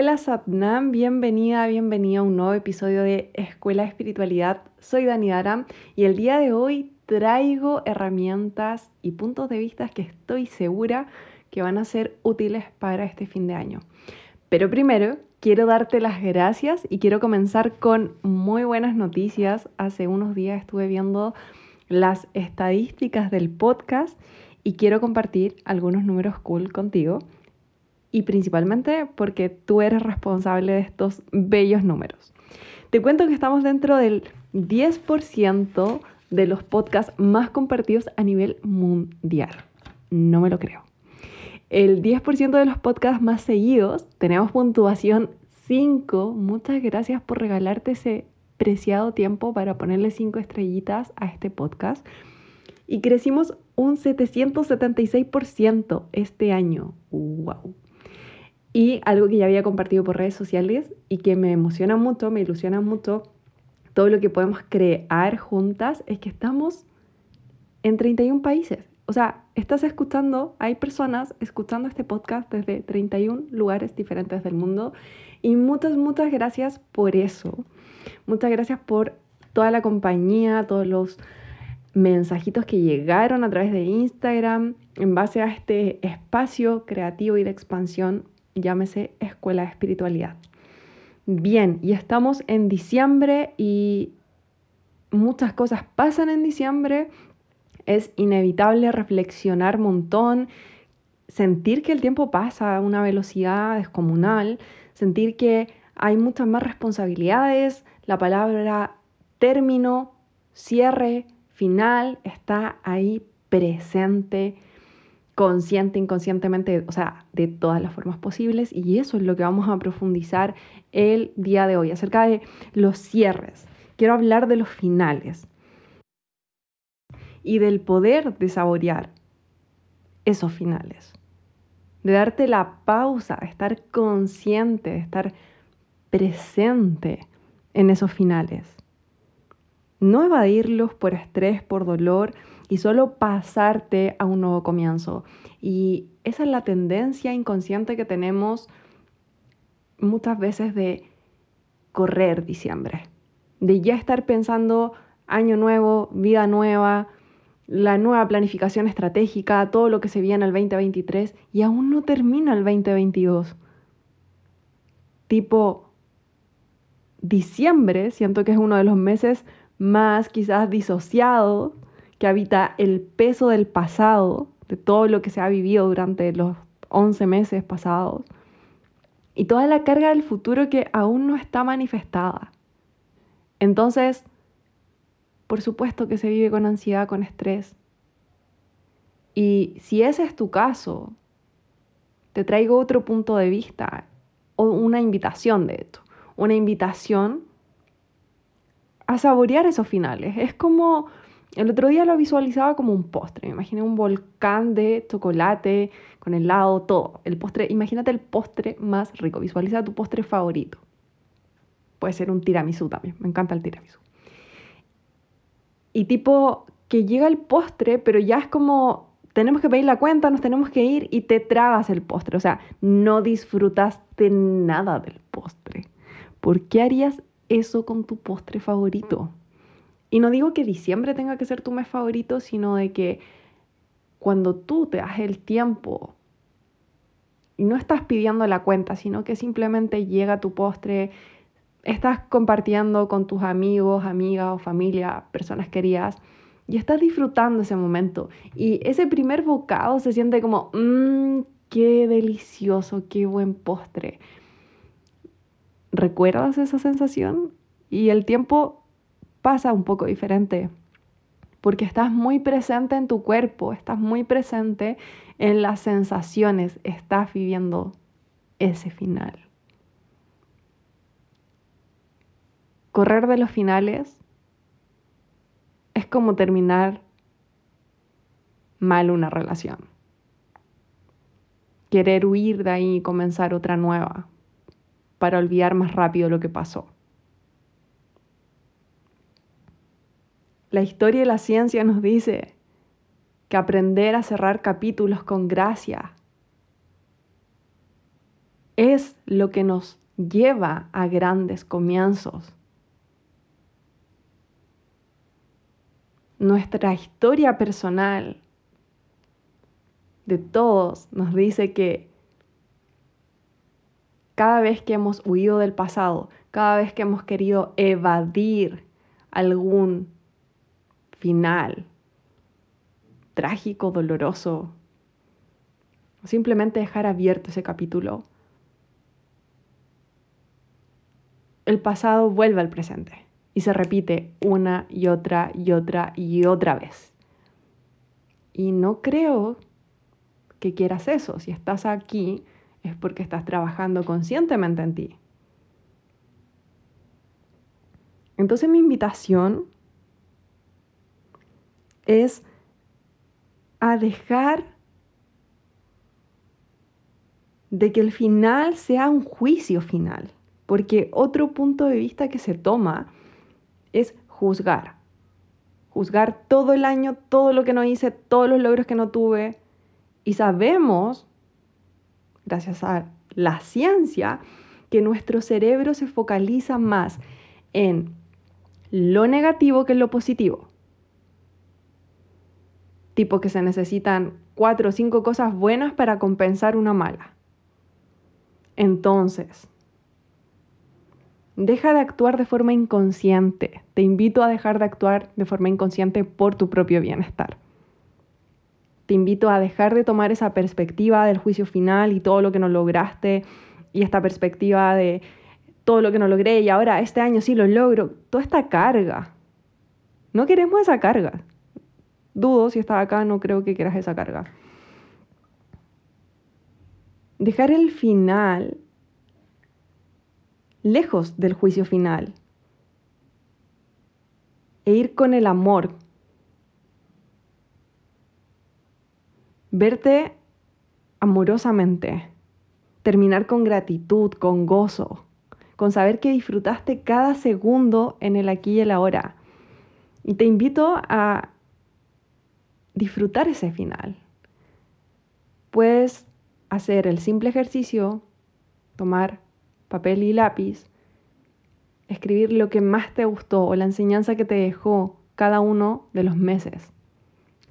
hola Satnam, bienvenida, bienvenida a un nuevo episodio de Escuela de Espiritualidad. Soy Dani Dara y el día de hoy traigo herramientas y puntos de vista que estoy segura que van a ser útiles para este fin de año. Pero primero quiero darte las gracias y quiero comenzar con muy buenas noticias. Hace unos días estuve viendo las estadísticas del podcast y quiero compartir algunos números cool contigo y principalmente porque tú eres responsable de estos bellos números. Te cuento que estamos dentro del 10% de los podcasts más compartidos a nivel mundial. No me lo creo. El 10% de los podcasts más seguidos tenemos puntuación 5. Muchas gracias por regalarte ese preciado tiempo para ponerle 5 estrellitas a este podcast. Y crecimos un 776% este año. ¡Wow! Y algo que ya había compartido por redes sociales y que me emociona mucho, me ilusiona mucho, todo lo que podemos crear juntas es que estamos en 31 países. O sea, estás escuchando, hay personas escuchando este podcast desde 31 lugares diferentes del mundo y muchas, muchas gracias por eso. Muchas gracias por toda la compañía, todos los mensajitos que llegaron a través de Instagram en base a este espacio creativo y de expansión llámese Escuela de Espiritualidad. Bien, y estamos en diciembre y muchas cosas pasan en diciembre. Es inevitable reflexionar un montón, sentir que el tiempo pasa a una velocidad descomunal, sentir que hay muchas más responsabilidades, la palabra término, cierre, final está ahí presente consciente, inconscientemente, o sea, de todas las formas posibles. Y eso es lo que vamos a profundizar el día de hoy, acerca de los cierres. Quiero hablar de los finales y del poder de saborear esos finales, de darte la pausa, estar consciente, estar presente en esos finales. No evadirlos por estrés, por dolor, y solo pasarte a un nuevo comienzo. Y esa es la tendencia inconsciente que tenemos muchas veces de correr diciembre, de ya estar pensando año nuevo, vida nueva, la nueva planificación estratégica, todo lo que se viene el 2023 y aún no termina el 2022. Tipo, diciembre siento que es uno de los meses más quizás disociados que habita el peso del pasado, de todo lo que se ha vivido durante los 11 meses pasados, y toda la carga del futuro que aún no está manifestada. Entonces, por supuesto que se vive con ansiedad, con estrés. Y si ese es tu caso, te traigo otro punto de vista o una invitación de esto, una invitación a saborear esos finales. Es como el otro día lo visualizaba como un postre. Me imaginé un volcán de chocolate con helado, todo. El postre, imagínate el postre más rico. Visualiza tu postre favorito. Puede ser un tiramisú también. Me encanta el tiramisú. Y tipo que llega el postre, pero ya es como tenemos que pedir la cuenta, nos tenemos que ir y te tragas el postre. O sea, no disfrutaste nada del postre. ¿Por qué harías eso con tu postre favorito? Y no digo que diciembre tenga que ser tu mes favorito, sino de que cuando tú te das el tiempo y no estás pidiendo la cuenta, sino que simplemente llega tu postre, estás compartiendo con tus amigos, amigas o familia, personas queridas, y estás disfrutando ese momento. Y ese primer bocado se siente como, mmm, qué delicioso, qué buen postre. ¿Recuerdas esa sensación? Y el tiempo pasa un poco diferente, porque estás muy presente en tu cuerpo, estás muy presente en las sensaciones, estás viviendo ese final. Correr de los finales es como terminar mal una relación. Querer huir de ahí y comenzar otra nueva para olvidar más rápido lo que pasó. La historia y la ciencia nos dice que aprender a cerrar capítulos con gracia es lo que nos lleva a grandes comienzos. Nuestra historia personal de todos nos dice que cada vez que hemos huido del pasado, cada vez que hemos querido evadir algún final trágico, doloroso, simplemente dejar abierto ese capítulo, el pasado vuelve al presente y se repite una y otra y otra y otra vez. Y no creo que quieras eso. Si estás aquí es porque estás trabajando conscientemente en ti. Entonces mi invitación es a dejar de que el final sea un juicio final. Porque otro punto de vista que se toma es juzgar. Juzgar todo el año, todo lo que no hice, todos los logros que no tuve. Y sabemos, gracias a la ciencia, que nuestro cerebro se focaliza más en lo negativo que en lo positivo. Tipo que se necesitan cuatro o cinco cosas buenas para compensar una mala. Entonces, Deja de actuar de forma inconsciente. Te invito a dejar de actuar de forma inconsciente por tu propio bienestar. Te invito a dejar de tomar esa perspectiva del juicio final y todo lo que no lograste y esta perspectiva de todo lo que no logré y ahora este año sí lo logro. Toda esta carga. No queremos esa carga. Dudo si estás acá, no creo que quieras esa carga. Dejar el final lejos del juicio final e ir con el amor. Verte amorosamente, terminar con gratitud, con gozo, con saber que disfrutaste cada segundo en el aquí y el ahora. Y te invito a disfrutar ese final. Puedes hacer el simple ejercicio, tomar papel y lápiz, escribir lo que más te gustó o la enseñanza que te dejó cada uno de los meses.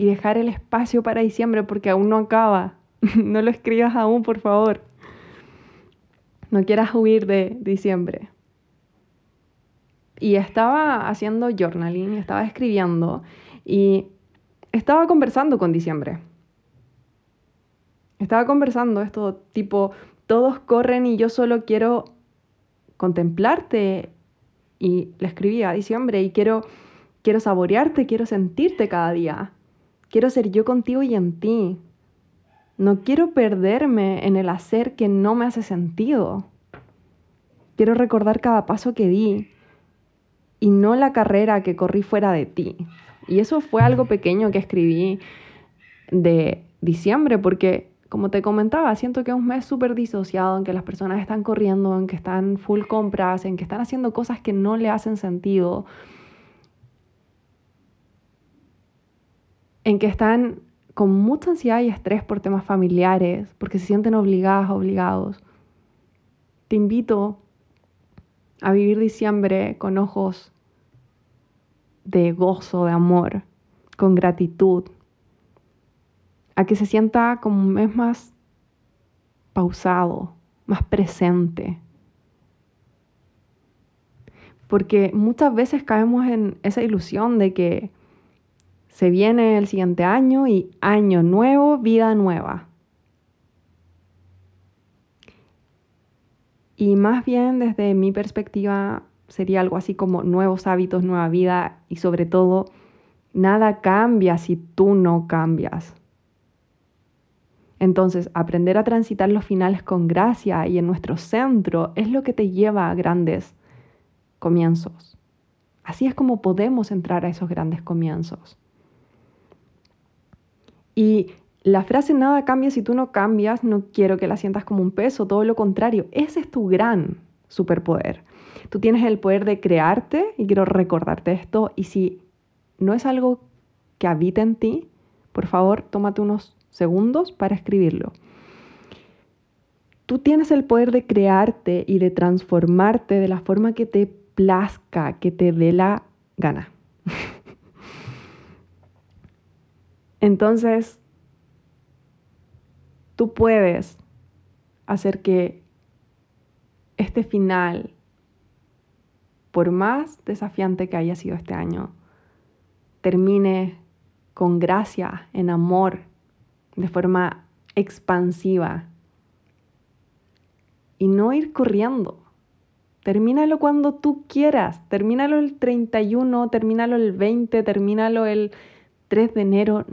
Y dejar el espacio para diciembre porque aún no acaba. no lo escribas aún, por favor. No quieras huir de diciembre. Y estaba haciendo journaling, estaba escribiendo y estaba conversando con diciembre. Estaba conversando esto tipo, todos corren y yo solo quiero contemplarte. Y le escribía, dice, hombre, y quiero, quiero saborearte, quiero sentirte cada día. Quiero ser yo contigo y en ti. No quiero perderme en el hacer que no me hace sentido. Quiero recordar cada paso que di y no la carrera que corrí fuera de ti. Y eso fue algo pequeño que escribí de diciembre porque como te comentaba, siento que es un mes súper disociado en que las personas están corriendo, en que están full compras, en que están haciendo cosas que no le hacen sentido, en que están con mucha ansiedad y estrés por temas familiares, porque se sienten obligadas, obligados. Te invito a vivir diciembre con ojos de gozo, de amor, con gratitud, a que se sienta como un mes más pausado, más presente. Porque muchas veces caemos en esa ilusión de que se viene el siguiente año y año nuevo, vida nueva. Y más bien desde mi perspectiva sería algo así como nuevos hábitos, nueva vida y sobre todo, nada cambia si tú no cambias. Entonces, aprender a transitar los finales con gracia y en nuestro centro es lo que te lleva a grandes comienzos. Así es como podemos entrar a esos grandes comienzos. Y la frase nada cambia si tú no cambias, no quiero que la sientas como un peso, todo lo contrario, ese es tu gran superpoder. Tú tienes el poder de crearte y quiero recordarte esto y si no es algo que habita en ti, por favor, tómate unos segundos para escribirlo. tú tienes el poder de crearte y de transformarte de la forma que te plazca, que te dé la gana. Entonces, tú puedes hacer que este final, por más desafiante que haya sido este año, termine con gracia, en amor, de forma expansiva. Y no ir corriendo. Termínalo cuando tú quieras. Termínalo el 31, termínalo el 20, termínalo el 3 de enero.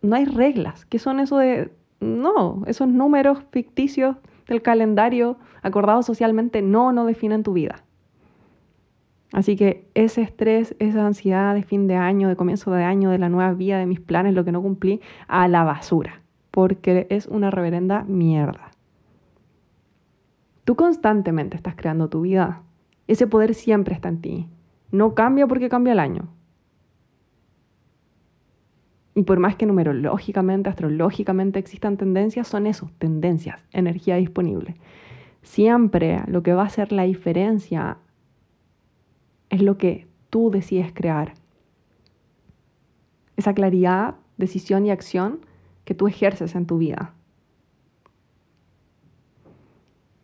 No hay reglas. ¿Qué son eso de no, esos números ficticios del calendario acordados socialmente no, no definen tu vida. Así que ese estrés, esa ansiedad de fin de año, de comienzo de año, de la nueva vida, de mis planes, lo que no cumplí, a la basura, porque es una reverenda mierda. Tú constantemente estás creando tu vida. Ese poder siempre está en ti. No cambia porque cambia el año. Y por más que numerológicamente, astrológicamente existan tendencias, son eso, tendencias, energía disponible. Siempre lo que va a hacer la diferencia es lo que tú decides crear. Esa claridad, decisión y acción que tú ejerces en tu vida.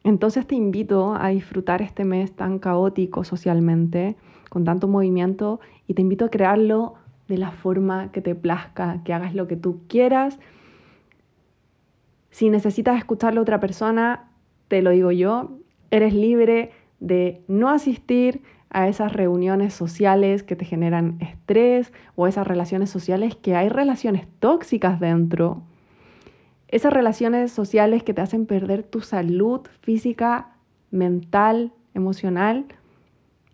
Entonces te invito a disfrutar este mes tan caótico socialmente, con tanto movimiento, y te invito a crearlo de la forma que te plazca, que hagas lo que tú quieras. Si necesitas escucharlo a otra persona, te lo digo yo, eres libre de no asistir a esas reuniones sociales que te generan estrés o esas relaciones sociales que hay relaciones tóxicas dentro. Esas relaciones sociales que te hacen perder tu salud física, mental, emocional.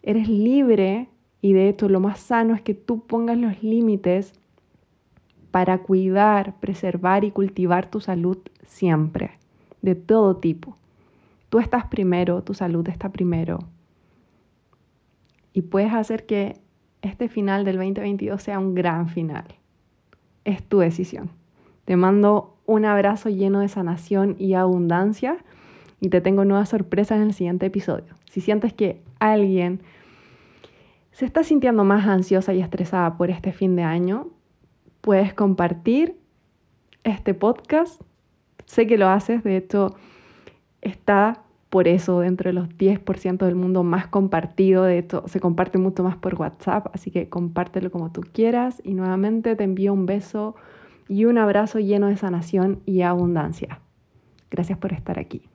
Eres libre y de hecho lo más sano es que tú pongas los límites para cuidar, preservar y cultivar tu salud siempre, de todo tipo. Tú estás primero, tu salud está primero. Y puedes hacer que este final del 2022 sea un gran final. Es tu decisión. Te mando un abrazo lleno de sanación y abundancia y te tengo nuevas sorpresas en el siguiente episodio. Si sientes que alguien se está sintiendo más ansiosa y estresada por este fin de año, puedes compartir este podcast. Sé que lo haces, de hecho, está por eso dentro de los 10% del mundo más compartido. De hecho, se comparte mucho más por WhatsApp, así que compártelo como tú quieras. Y nuevamente te envío un beso y un abrazo lleno de sanación y abundancia. Gracias por estar aquí.